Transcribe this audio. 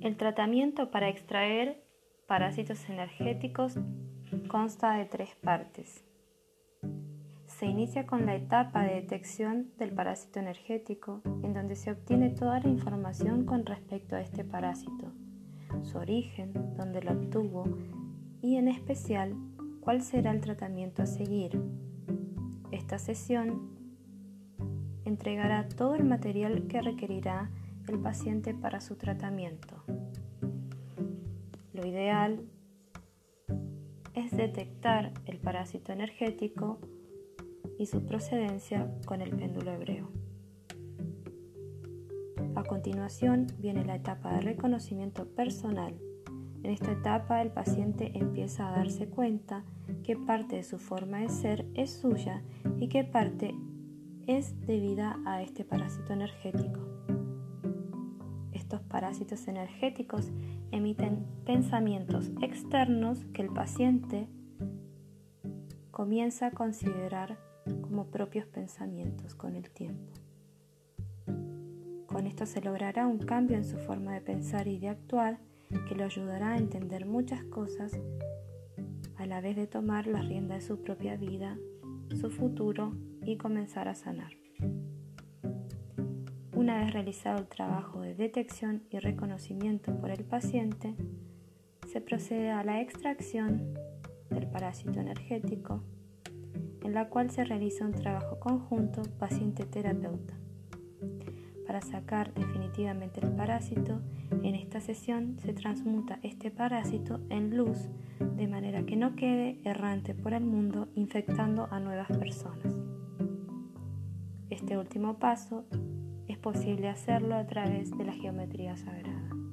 El tratamiento para extraer parásitos energéticos consta de tres partes. Se inicia con la etapa de detección del parásito energético, en donde se obtiene toda la información con respecto a este parásito, su origen, dónde lo obtuvo y en especial cuál será el tratamiento a seguir. Esta sesión entregará todo el material que requerirá el paciente para su tratamiento. Lo ideal es detectar el parásito energético y su procedencia con el péndulo hebreo. A continuación viene la etapa de reconocimiento personal. En esta etapa el paciente empieza a darse cuenta qué parte de su forma de ser es suya y qué parte es debida a este parásito energético. Estos parásitos energéticos emiten pensamientos externos que el paciente comienza a considerar como propios pensamientos con el tiempo. Con esto se logrará un cambio en su forma de pensar y de actuar que lo ayudará a entender muchas cosas a la vez de tomar la rienda de su propia vida, su futuro y comenzar a sanar. Una vez realizado el trabajo de detección y reconocimiento por el paciente, se procede a la extracción del parásito energético, en la cual se realiza un trabajo conjunto paciente-terapeuta. Para sacar definitivamente el parásito, en esta sesión se transmuta este parásito en luz de manera que no quede errante por el mundo infectando a nuevas personas. Este último paso es posible hacerlo a través de la geometría sagrada.